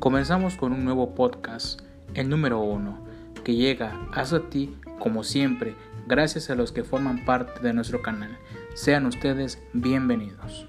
Comenzamos con un nuevo podcast, el número uno, que llega hasta ti como siempre gracias a los que forman parte de nuestro canal. Sean ustedes bienvenidos.